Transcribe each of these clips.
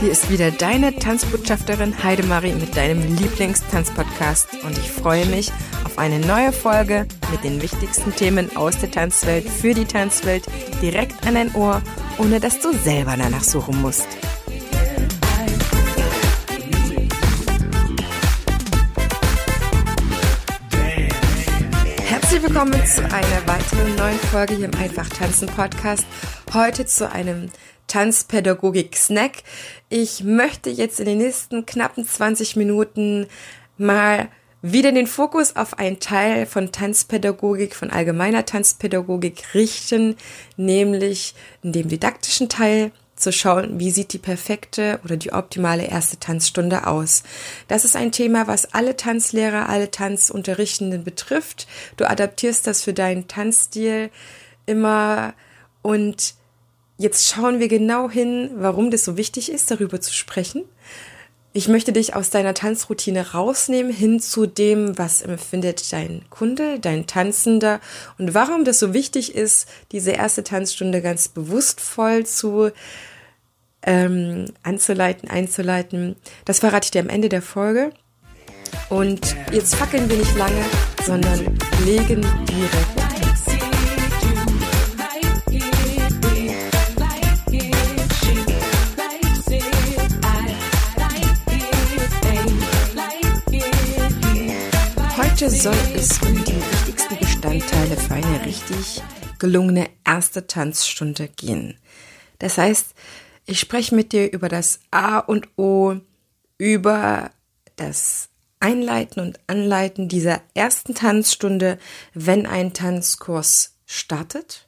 Hier ist wieder deine Tanzbotschafterin Heidemarie mit deinem Lieblingstanzpodcast und ich freue mich auf eine neue Folge mit den wichtigsten Themen aus der Tanzwelt für die Tanzwelt direkt an dein Ohr, ohne dass du selber danach suchen musst. Herzlich willkommen zu einer weiteren neuen Folge hier im Einfach Tanzen Podcast. Heute zu einem Tanzpädagogik-Snack. Ich möchte jetzt in den nächsten knappen 20 Minuten mal wieder den Fokus auf einen Teil von Tanzpädagogik, von allgemeiner Tanzpädagogik richten, nämlich in dem didaktischen Teil zu schauen, wie sieht die perfekte oder die optimale erste Tanzstunde aus. Das ist ein Thema, was alle Tanzlehrer, alle Tanzunterrichtenden betrifft. Du adaptierst das für deinen Tanzstil immer und Jetzt schauen wir genau hin, warum das so wichtig ist, darüber zu sprechen. Ich möchte dich aus deiner Tanzroutine rausnehmen, hin zu dem, was empfindet dein Kunde, dein Tanzender und warum das so wichtig ist, diese erste Tanzstunde ganz bewusst voll zu ähm, anzuleiten, einzuleiten. Das verrate ich dir am Ende der Folge. Und jetzt fackeln wir nicht lange, sondern legen direkt Heute soll es um die wichtigsten Bestandteile für eine richtig gelungene erste Tanzstunde gehen. Das heißt, ich spreche mit dir über das A und O, über das Einleiten und Anleiten dieser ersten Tanzstunde, wenn ein Tanzkurs startet.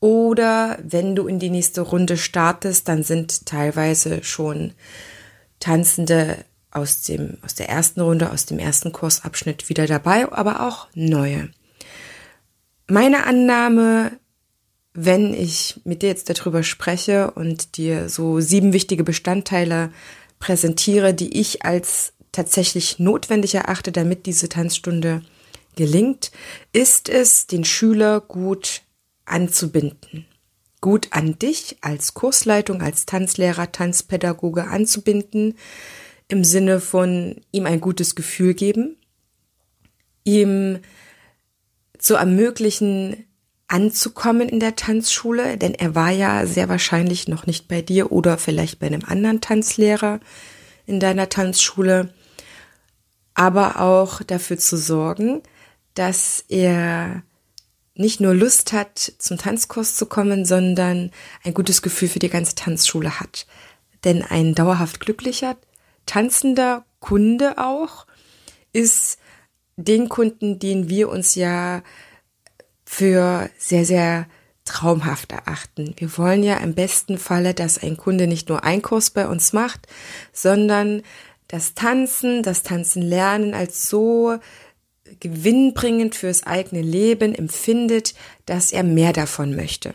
Oder wenn du in die nächste Runde startest, dann sind teilweise schon Tanzende aus dem, aus der ersten Runde, aus dem ersten Kursabschnitt wieder dabei, aber auch neue. Meine Annahme, wenn ich mit dir jetzt darüber spreche und dir so sieben wichtige Bestandteile präsentiere, die ich als tatsächlich notwendig erachte, damit diese Tanzstunde gelingt, ist es, den Schüler gut anzubinden. Gut an dich als Kursleitung, als Tanzlehrer, Tanzpädagoge anzubinden, im Sinne von ihm ein gutes Gefühl geben, ihm zu ermöglichen, anzukommen in der Tanzschule, denn er war ja sehr wahrscheinlich noch nicht bei dir oder vielleicht bei einem anderen Tanzlehrer in deiner Tanzschule, aber auch dafür zu sorgen, dass er nicht nur Lust hat, zum Tanzkurs zu kommen, sondern ein gutes Gefühl für die ganze Tanzschule hat. Denn ein dauerhaft glücklicher tanzender Kunde auch ist den Kunden, den wir uns ja für sehr, sehr traumhaft erachten. Wir wollen ja im besten Falle, dass ein Kunde nicht nur einen Kurs bei uns macht, sondern das Tanzen, das Tanzen lernen als so gewinnbringend fürs eigene Leben empfindet, dass er mehr davon möchte.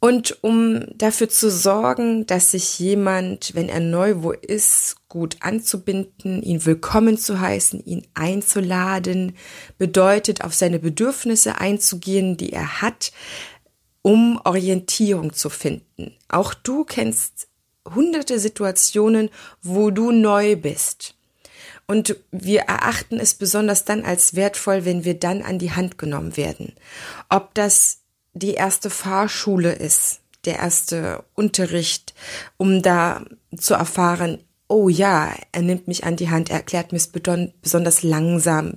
Und um dafür zu sorgen, dass sich jemand, wenn er neu wo ist, gut anzubinden, ihn willkommen zu heißen, ihn einzuladen, bedeutet auf seine Bedürfnisse einzugehen, die er hat, um Orientierung zu finden. Auch du kennst hunderte Situationen, wo du neu bist. Und wir erachten es besonders dann als wertvoll, wenn wir dann an die Hand genommen werden. Ob das die erste Fahrschule ist, der erste Unterricht, um da zu erfahren, oh ja, er nimmt mich an die Hand, er erklärt mir es besonders langsam,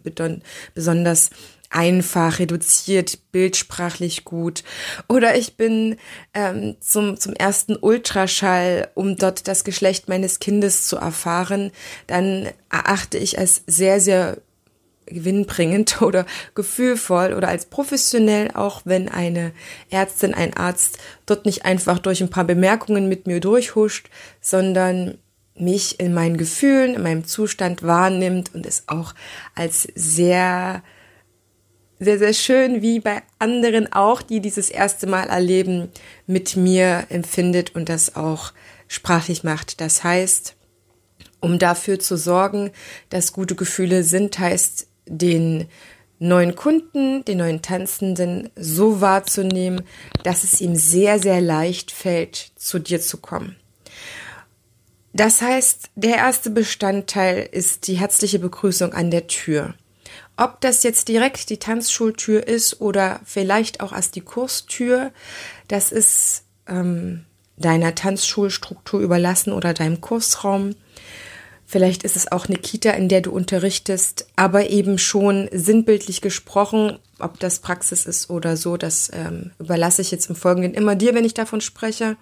besonders einfach, reduziert, bildsprachlich gut. Oder ich bin ähm, zum, zum ersten Ultraschall, um dort das Geschlecht meines Kindes zu erfahren. Dann erachte ich als sehr, sehr gewinnbringend oder gefühlvoll oder als professionell, auch wenn eine Ärztin, ein Arzt dort nicht einfach durch ein paar Bemerkungen mit mir durchhuscht, sondern mich in meinen Gefühlen, in meinem Zustand wahrnimmt und es auch als sehr, sehr, sehr schön, wie bei anderen auch, die dieses erste Mal erleben, mit mir empfindet und das auch sprachlich macht. Das heißt, um dafür zu sorgen, dass gute Gefühle sind, heißt den neuen Kunden, den neuen Tanzenden so wahrzunehmen, dass es ihm sehr, sehr leicht fällt, zu dir zu kommen. Das heißt, der erste Bestandteil ist die herzliche Begrüßung an der Tür. Ob das jetzt direkt die Tanzschultür ist oder vielleicht auch erst die Kurstür, das ist ähm, deiner Tanzschulstruktur überlassen oder deinem Kursraum. Vielleicht ist es auch eine Kita, in der du unterrichtest, aber eben schon sinnbildlich gesprochen, ob das Praxis ist oder so, das ähm, überlasse ich jetzt im Folgenden immer dir, wenn ich davon spreche.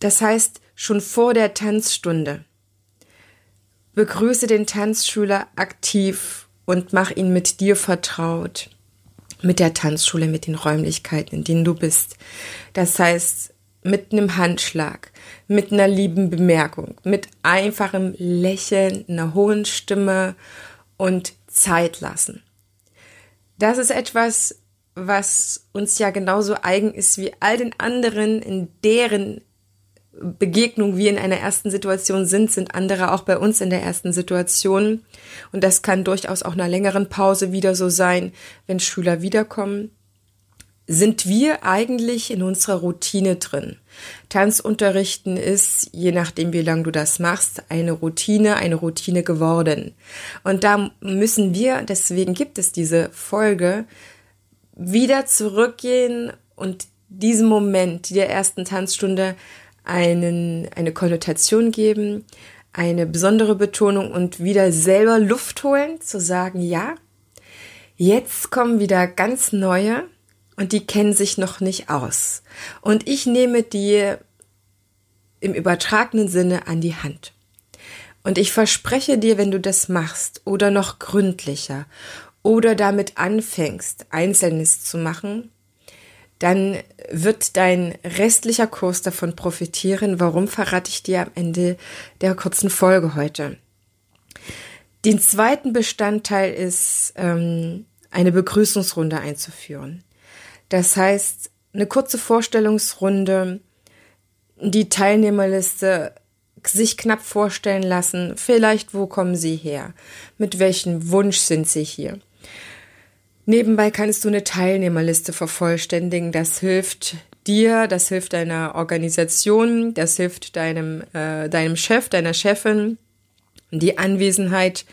Das heißt, schon vor der Tanzstunde begrüße den Tanzschüler aktiv und mach ihn mit dir vertraut, mit der Tanzschule, mit den Räumlichkeiten, in denen du bist. Das heißt, mit einem Handschlag, mit einer lieben Bemerkung, mit einfachem Lächeln, einer hohen Stimme und Zeit lassen. Das ist etwas, was uns ja genauso eigen ist wie all den anderen, in deren Begegnung wir in einer ersten Situation sind, sind andere auch bei uns in der ersten Situation. Und das kann durchaus auch einer längeren Pause wieder so sein, wenn Schüler wiederkommen. Sind wir eigentlich in unserer Routine drin? Tanzunterrichten ist, je nachdem wie lange du das machst, eine Routine, eine Routine geworden. Und da müssen wir, deswegen gibt es diese Folge, wieder zurückgehen und diesem Moment der ersten Tanzstunde einen, eine Konnotation geben, eine besondere Betonung und wieder selber Luft holen, zu sagen, ja, jetzt kommen wieder ganz neue und die kennen sich noch nicht aus. Und ich nehme die im übertragenen Sinne an die Hand. Und ich verspreche dir, wenn du das machst oder noch gründlicher oder damit anfängst, Einzelnes zu machen, dann wird dein restlicher Kurs davon profitieren. Warum verrate ich dir am Ende der kurzen Folge heute? Den zweiten Bestandteil ist, ähm, eine Begrüßungsrunde einzuführen. Das heißt, eine kurze Vorstellungsrunde, die Teilnehmerliste sich knapp vorstellen lassen, vielleicht wo kommen sie her, mit welchem Wunsch sind sie hier. Nebenbei kannst du eine Teilnehmerliste vervollständigen. Das hilft dir, das hilft deiner Organisation, das hilft deinem, äh, deinem Chef, deiner Chefin, die Anwesenheit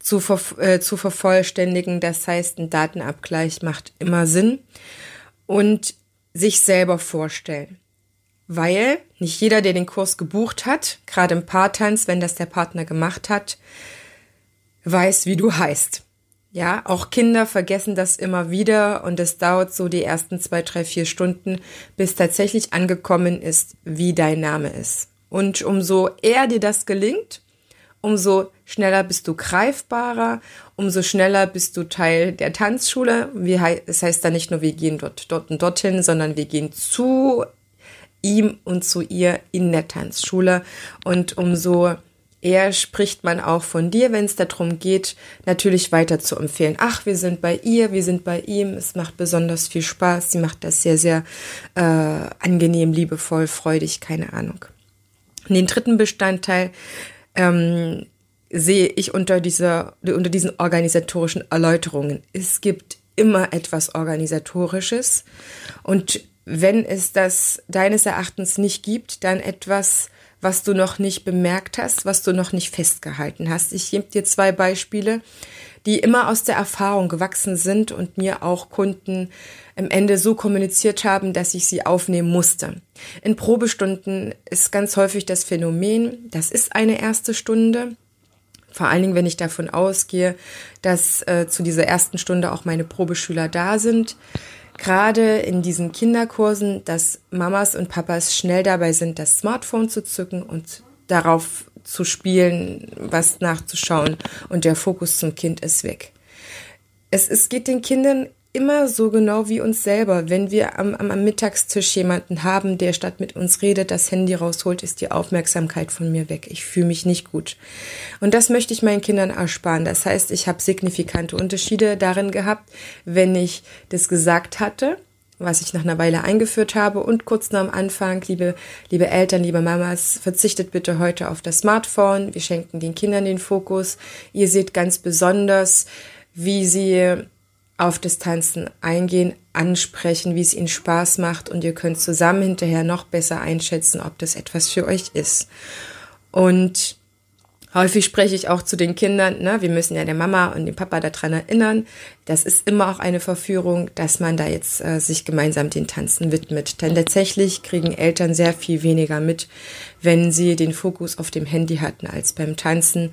zu, ver äh, zu vervollständigen. Das heißt, ein Datenabgleich macht immer Sinn. Und sich selber vorstellen. Weil nicht jeder, der den Kurs gebucht hat, gerade im Paartanz, wenn das der Partner gemacht hat, weiß, wie du heißt. Ja, auch Kinder vergessen das immer wieder und es dauert so die ersten zwei, drei, vier Stunden, bis tatsächlich angekommen ist, wie dein Name ist. Und umso eher dir das gelingt, umso schneller bist du greifbarer, umso schneller bist du Teil der Tanzschule. Wie, es heißt da nicht nur, wir gehen dort, dort und dorthin, sondern wir gehen zu ihm und zu ihr in der Tanzschule. Und umso eher spricht man auch von dir, wenn es darum geht, natürlich weiter zu empfehlen. Ach, wir sind bei ihr, wir sind bei ihm, es macht besonders viel Spaß, sie macht das sehr, sehr äh, angenehm, liebevoll, freudig, keine Ahnung. Den dritten Bestandteil ähm, sehe ich unter dieser, unter diesen organisatorischen Erläuterungen. Es gibt immer etwas Organisatorisches und wenn es das deines Erachtens nicht gibt, dann etwas, was du noch nicht bemerkt hast, was du noch nicht festgehalten hast. Ich gebe dir zwei Beispiele, die immer aus der Erfahrung gewachsen sind und mir auch Kunden am Ende so kommuniziert haben, dass ich sie aufnehmen musste. In Probestunden ist ganz häufig das Phänomen, das ist eine erste Stunde. Vor allen Dingen, wenn ich davon ausgehe, dass äh, zu dieser ersten Stunde auch meine Probeschüler da sind gerade in diesen Kinderkursen, dass Mamas und Papas schnell dabei sind, das Smartphone zu zücken und darauf zu spielen, was nachzuschauen und der Fokus zum Kind ist weg. Es, es geht den Kindern immer so genau wie uns selber. Wenn wir am, am, am, Mittagstisch jemanden haben, der statt mit uns redet, das Handy rausholt, ist die Aufmerksamkeit von mir weg. Ich fühle mich nicht gut. Und das möchte ich meinen Kindern ersparen. Das heißt, ich habe signifikante Unterschiede darin gehabt, wenn ich das gesagt hatte, was ich nach einer Weile eingeführt habe und kurz nach dem Anfang, liebe, liebe Eltern, liebe Mamas, verzichtet bitte heute auf das Smartphone. Wir schenken den Kindern den Fokus. Ihr seht ganz besonders, wie sie auf das Tanzen eingehen, ansprechen, wie es ihnen Spaß macht und ihr könnt zusammen hinterher noch besser einschätzen, ob das etwas für euch ist. Und häufig spreche ich auch zu den Kindern, ne, wir müssen ja der Mama und dem Papa daran erinnern, das ist immer auch eine Verführung, dass man da jetzt äh, sich gemeinsam den Tanzen widmet. Denn tatsächlich kriegen Eltern sehr viel weniger mit, wenn sie den Fokus auf dem Handy hatten als beim Tanzen.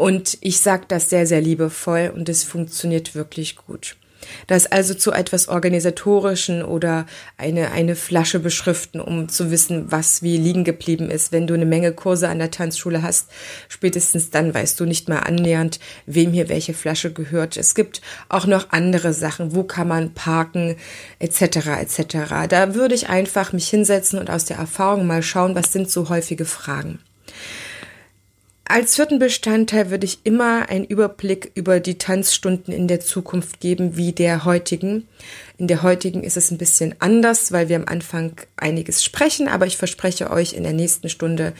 Und ich sage das sehr, sehr liebevoll und es funktioniert wirklich gut. Das also zu etwas Organisatorischen oder eine, eine Flasche beschriften, um zu wissen, was wie liegen geblieben ist. Wenn du eine Menge Kurse an der Tanzschule hast, spätestens dann weißt du nicht mal annähernd, wem hier welche Flasche gehört. Es gibt auch noch andere Sachen. Wo kann man parken, etc., etc. Da würde ich einfach mich hinsetzen und aus der Erfahrung mal schauen, was sind so häufige Fragen. Als vierten Bestandteil würde ich immer einen Überblick über die Tanzstunden in der Zukunft geben, wie der heutigen. In der heutigen ist es ein bisschen anders, weil wir am Anfang einiges sprechen, aber ich verspreche euch, in der nächsten Stunde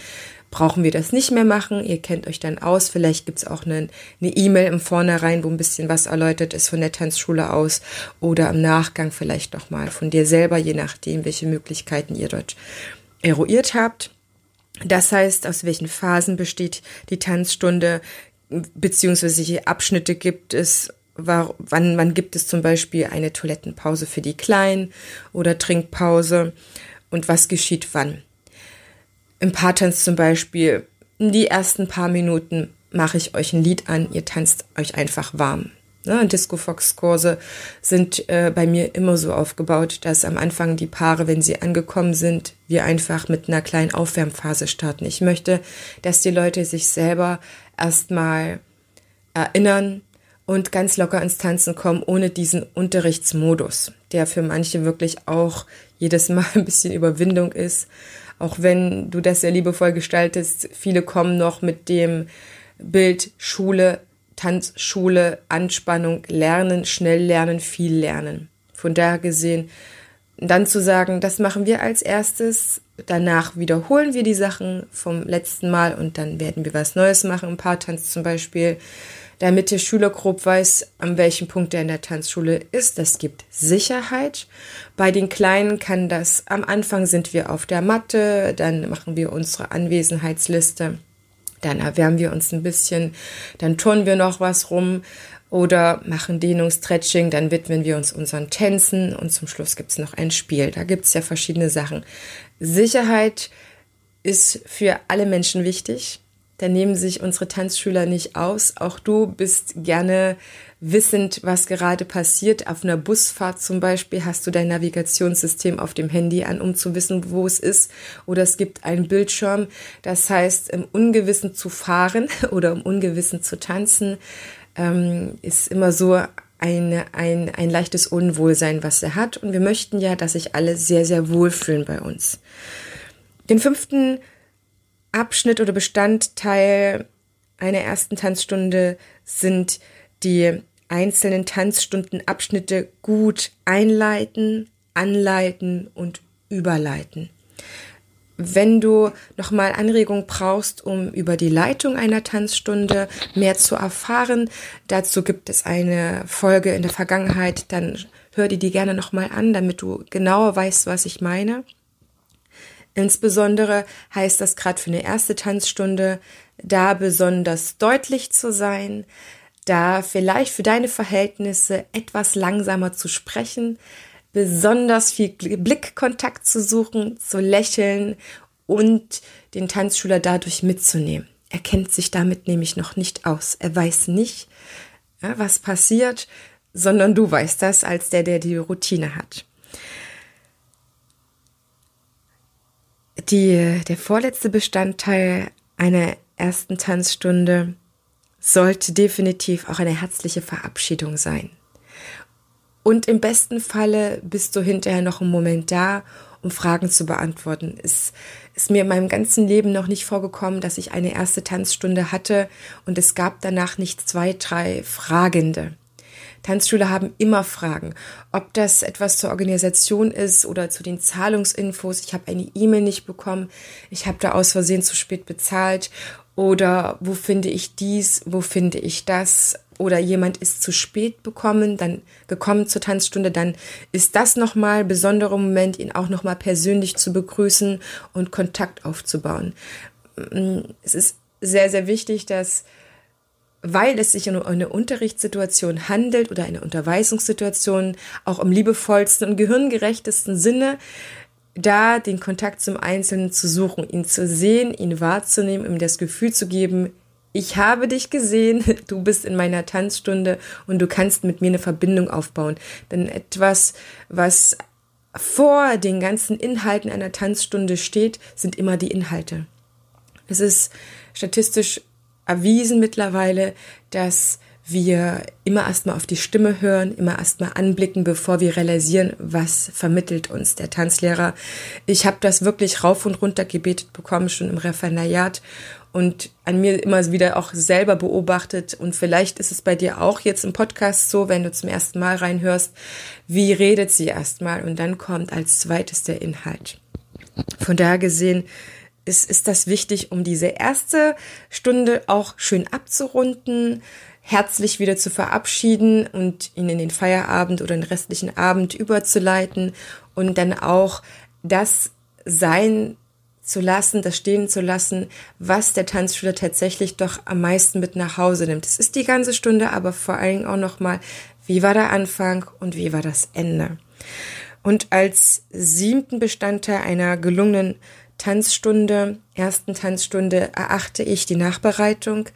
brauchen wir das nicht mehr machen. Ihr kennt euch dann aus. Vielleicht gibt's auch eine E-Mail im Vornherein, wo ein bisschen was erläutert ist von der Tanzschule aus oder im Nachgang vielleicht nochmal von dir selber, je nachdem, welche Möglichkeiten ihr dort eruiert habt. Das heißt, aus welchen Phasen besteht die Tanzstunde, beziehungsweise welche Abschnitte gibt es, wann, wann gibt es zum Beispiel eine Toilettenpause für die Kleinen oder Trinkpause und was geschieht wann. Im Paartanz zum Beispiel, die ersten paar Minuten mache ich euch ein Lied an, ihr tanzt euch einfach warm. Ne, Disco-Fox-Kurse sind äh, bei mir immer so aufgebaut, dass am Anfang die Paare, wenn sie angekommen sind, wir einfach mit einer kleinen Aufwärmphase starten. Ich möchte, dass die Leute sich selber erstmal erinnern und ganz locker ins Tanzen kommen, ohne diesen Unterrichtsmodus, der für manche wirklich auch jedes Mal ein bisschen Überwindung ist. Auch wenn du das sehr liebevoll gestaltest, viele kommen noch mit dem Bild Schule Tanzschule, Anspannung, Lernen, schnell lernen, viel lernen. Von daher gesehen, dann zu sagen, das machen wir als erstes, danach wiederholen wir die Sachen vom letzten Mal und dann werden wir was Neues machen, ein paar Tanz zum Beispiel, damit der Schüler grob weiß, an welchem Punkt er in der Tanzschule ist. Das gibt Sicherheit. Bei den Kleinen kann das, am Anfang sind wir auf der Matte, dann machen wir unsere Anwesenheitsliste dann erwärmen wir uns ein bisschen, dann turnen wir noch was rum oder machen Dehnung, Stretching, dann widmen wir uns unseren Tänzen und zum Schluss gibt's noch ein Spiel. Da gibt's ja verschiedene Sachen. Sicherheit ist für alle Menschen wichtig. Da nehmen sich unsere Tanzschüler nicht aus. Auch du bist gerne wissend, was gerade passiert. Auf einer Busfahrt zum Beispiel hast du dein Navigationssystem auf dem Handy an, um zu wissen, wo es ist. Oder es gibt einen Bildschirm. Das heißt, im Ungewissen zu fahren oder im Ungewissen zu tanzen, ähm, ist immer so eine, ein, ein leichtes Unwohlsein, was er hat. Und wir möchten ja, dass sich alle sehr, sehr wohlfühlen bei uns. Den fünften Abschnitt oder Bestandteil einer ersten Tanzstunde sind die einzelnen Tanzstundenabschnitte gut einleiten, anleiten und überleiten. Wenn du nochmal Anregung brauchst, um über die Leitung einer Tanzstunde mehr zu erfahren, dazu gibt es eine Folge in der Vergangenheit, dann hör dir die gerne nochmal an, damit du genauer weißt, was ich meine. Insbesondere heißt das gerade für eine erste Tanzstunde, da besonders deutlich zu sein, da vielleicht für deine Verhältnisse etwas langsamer zu sprechen, besonders viel Blickkontakt zu suchen, zu lächeln und den Tanzschüler dadurch mitzunehmen. Er kennt sich damit nämlich noch nicht aus. Er weiß nicht, was passiert, sondern du weißt das als der, der die Routine hat. Die, der vorletzte Bestandteil einer ersten Tanzstunde sollte definitiv auch eine herzliche Verabschiedung sein. Und im besten Falle bist du hinterher noch einen Moment da, um Fragen zu beantworten. Es ist mir in meinem ganzen Leben noch nicht vorgekommen, dass ich eine erste Tanzstunde hatte und es gab danach nicht zwei, drei Fragende. Tanzschüler haben immer Fragen, ob das etwas zur Organisation ist oder zu den Zahlungsinfos. Ich habe eine E-Mail nicht bekommen, ich habe da aus Versehen zu spät bezahlt oder wo finde ich dies, wo finde ich das. oder jemand ist zu spät bekommen, dann gekommen zur Tanzstunde, dann ist das nochmal besonderer Moment, ihn auch nochmal persönlich zu begrüßen und Kontakt aufzubauen. Mm, es ist sehr, sehr wichtig, dass weil es sich um eine Unterrichtssituation handelt oder eine Unterweisungssituation, auch im liebevollsten und gehirngerechtesten Sinne, da den Kontakt zum Einzelnen zu suchen, ihn zu sehen, ihn wahrzunehmen, ihm das Gefühl zu geben, ich habe dich gesehen, du bist in meiner Tanzstunde und du kannst mit mir eine Verbindung aufbauen. Denn etwas, was vor den ganzen Inhalten einer Tanzstunde steht, sind immer die Inhalte. Es ist statistisch erwiesen mittlerweile, dass wir immer erstmal auf die Stimme hören, immer erstmal anblicken, bevor wir realisieren, was vermittelt uns der Tanzlehrer. Ich habe das wirklich rauf und runter gebetet bekommen, schon im Referendariat und an mir immer wieder auch selber beobachtet. Und vielleicht ist es bei dir auch jetzt im Podcast so, wenn du zum ersten Mal reinhörst, wie redet sie erstmal und dann kommt als zweites der Inhalt. Von daher gesehen ist, ist das wichtig, um diese erste Stunde auch schön abzurunden, herzlich wieder zu verabschieden und ihn in den Feierabend oder den restlichen Abend überzuleiten und dann auch das sein zu lassen, das stehen zu lassen, was der Tanzschüler tatsächlich doch am meisten mit nach Hause nimmt. Es ist die ganze Stunde, aber vor allem auch nochmal, wie war der Anfang und wie war das Ende. Und als siebten Bestandteil einer gelungenen Tanzstunde, ersten Tanzstunde erachte ich die Nachbereitung.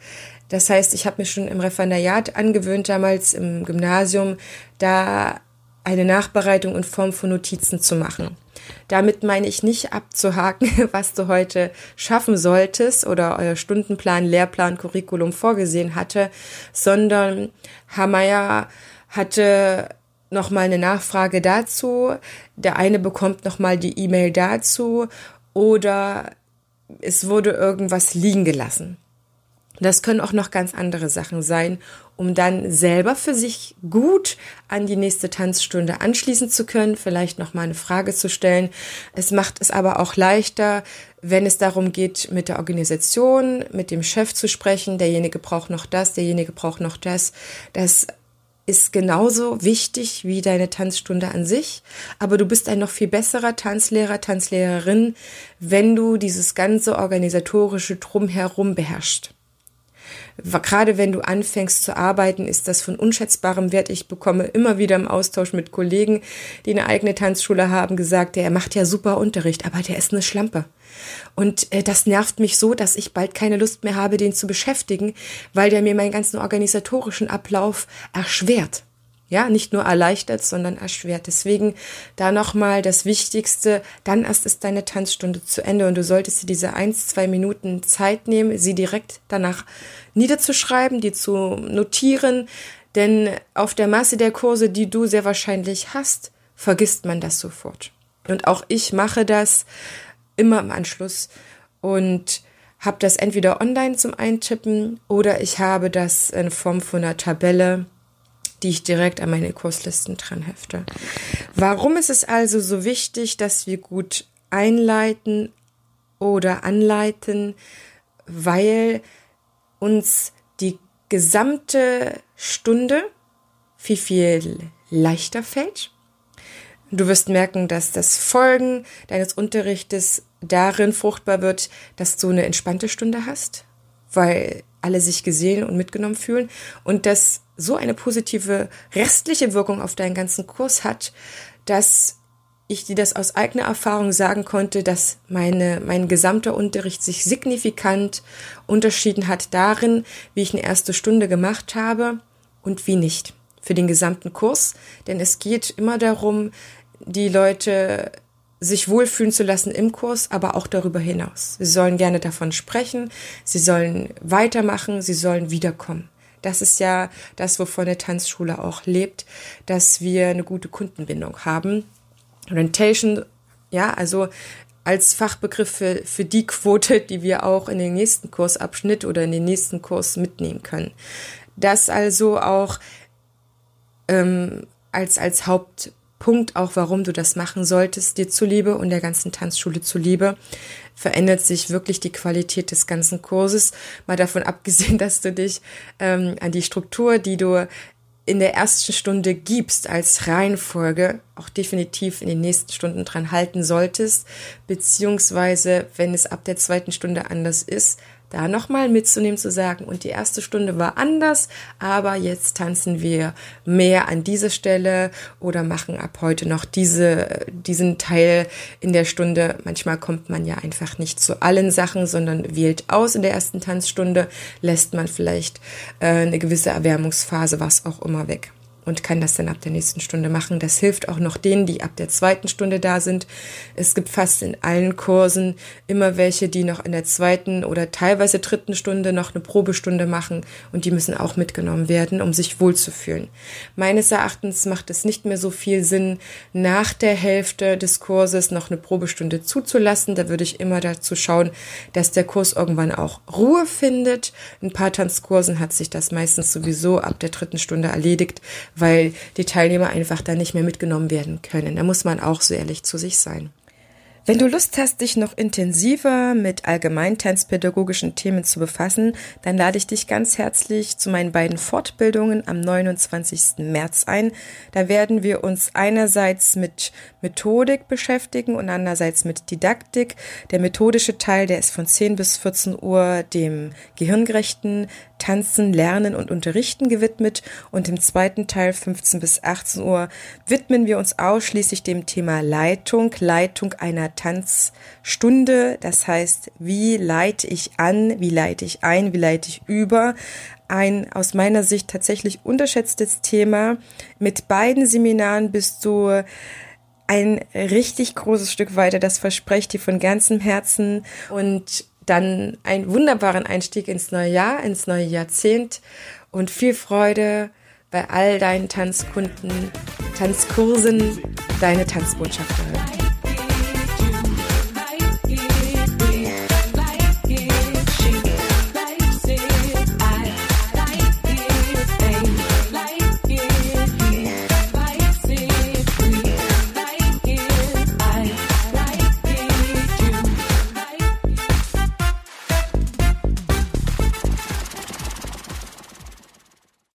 Das heißt, ich habe mir schon im Referendariat angewöhnt, damals im Gymnasium, da eine Nachbereitung in Form von Notizen zu machen. Damit meine ich nicht abzuhaken, was du heute schaffen solltest oder euer Stundenplan, Lehrplan, Curriculum vorgesehen hatte, sondern Hamaya hatte nochmal eine Nachfrage dazu, der eine bekommt nochmal die E-Mail dazu oder es wurde irgendwas liegen gelassen. Das können auch noch ganz andere Sachen sein, um dann selber für sich gut an die nächste Tanzstunde anschließen zu können, vielleicht noch mal eine Frage zu stellen. Es macht es aber auch leichter, wenn es darum geht, mit der Organisation, mit dem Chef zu sprechen. Derjenige braucht noch das, derjenige braucht noch das. Das ist genauso wichtig wie deine Tanzstunde an sich, aber du bist ein noch viel besserer Tanzlehrer, Tanzlehrerin, wenn du dieses ganze organisatorische Drumherum beherrschst. Gerade wenn du anfängst zu arbeiten, ist das von unschätzbarem Wert. Ich bekomme immer wieder im Austausch mit Kollegen, die eine eigene Tanzschule haben, gesagt, der macht ja super Unterricht, aber der ist eine Schlampe. Und äh, das nervt mich so, dass ich bald keine Lust mehr habe, den zu beschäftigen, weil der mir meinen ganzen organisatorischen Ablauf erschwert. Ja, nicht nur erleichtert, sondern erschwert. Deswegen da nochmal das Wichtigste, dann erst ist deine Tanzstunde zu Ende und du solltest dir diese eins, zwei Minuten Zeit nehmen, sie direkt danach niederzuschreiben, die zu notieren, denn auf der Masse der Kurse, die du sehr wahrscheinlich hast, vergisst man das sofort. Und auch ich mache das immer im Anschluss und habe das entweder online zum Eintippen oder ich habe das in Form von einer Tabelle die ich direkt an meine Kurslisten dran hefte. Warum ist es also so wichtig, dass wir gut einleiten oder anleiten? Weil uns die gesamte Stunde viel, viel leichter fällt. Du wirst merken, dass das Folgen deines Unterrichtes darin fruchtbar wird, dass du eine entspannte Stunde hast, weil alle sich gesehen und mitgenommen fühlen und das so eine positive restliche Wirkung auf deinen ganzen Kurs hat, dass ich dir das aus eigener Erfahrung sagen konnte, dass meine, mein gesamter Unterricht sich signifikant unterschieden hat darin, wie ich eine erste Stunde gemacht habe und wie nicht für den gesamten Kurs. Denn es geht immer darum, die Leute sich wohlfühlen zu lassen im Kurs, aber auch darüber hinaus. Sie sollen gerne davon sprechen, sie sollen weitermachen, sie sollen wiederkommen. Das ist ja das, wovon eine Tanzschule auch lebt, dass wir eine gute Kundenbindung haben. Orientation, ja, also als Fachbegriff für, für die Quote, die wir auch in den nächsten Kursabschnitt oder in den nächsten Kurs mitnehmen können. Das also auch ähm, als, als Haupt Punkt auch, warum du das machen solltest, dir zuliebe und der ganzen Tanzschule zuliebe, verändert sich wirklich die Qualität des ganzen Kurses. Mal davon abgesehen, dass du dich ähm, an die Struktur, die du in der ersten Stunde gibst als Reihenfolge, auch definitiv in den nächsten Stunden dran halten solltest, beziehungsweise wenn es ab der zweiten Stunde anders ist, da nochmal mitzunehmen, zu sagen, und die erste Stunde war anders, aber jetzt tanzen wir mehr an dieser Stelle oder machen ab heute noch diese, diesen Teil in der Stunde. Manchmal kommt man ja einfach nicht zu allen Sachen, sondern wählt aus in der ersten Tanzstunde, lässt man vielleicht äh, eine gewisse Erwärmungsphase, was auch immer weg und kann das dann ab der nächsten Stunde machen. Das hilft auch noch denen, die ab der zweiten Stunde da sind. Es gibt fast in allen Kursen immer welche, die noch in der zweiten oder teilweise dritten Stunde noch eine Probestunde machen und die müssen auch mitgenommen werden, um sich wohlzufühlen. Meines Erachtens macht es nicht mehr so viel Sinn, nach der Hälfte des Kurses noch eine Probestunde zuzulassen. Da würde ich immer dazu schauen, dass der Kurs irgendwann auch Ruhe findet. In paar Tanzkursen hat sich das meistens sowieso ab der dritten Stunde erledigt, weil die Teilnehmer einfach da nicht mehr mitgenommen werden können. Da muss man auch so ehrlich zu sich sein. Wenn du Lust hast, dich noch intensiver mit allgemeintanzpädagogischen Themen zu befassen, dann lade ich dich ganz herzlich zu meinen beiden Fortbildungen am 29. März ein. Da werden wir uns einerseits mit Methodik beschäftigen und andererseits mit Didaktik. Der methodische Teil, der ist von 10 bis 14 Uhr dem gehirngerechten Tanzen, Lernen und Unterrichten gewidmet und im zweiten Teil 15 bis 18 Uhr widmen wir uns ausschließlich dem Thema Leitung, Leitung einer Tanzstunde. Das heißt, wie leite ich an, wie leite ich ein, wie leite ich über. Ein aus meiner Sicht tatsächlich unterschätztes Thema. Mit beiden Seminaren bist du ein richtig großes Stück weiter. Das verspreche ich dir von ganzem Herzen und dann einen wunderbaren Einstieg ins neue Jahr, ins neue Jahrzehnt und viel Freude bei all deinen Tanzkunden, Tanzkursen, deine Tanzbotschafterin.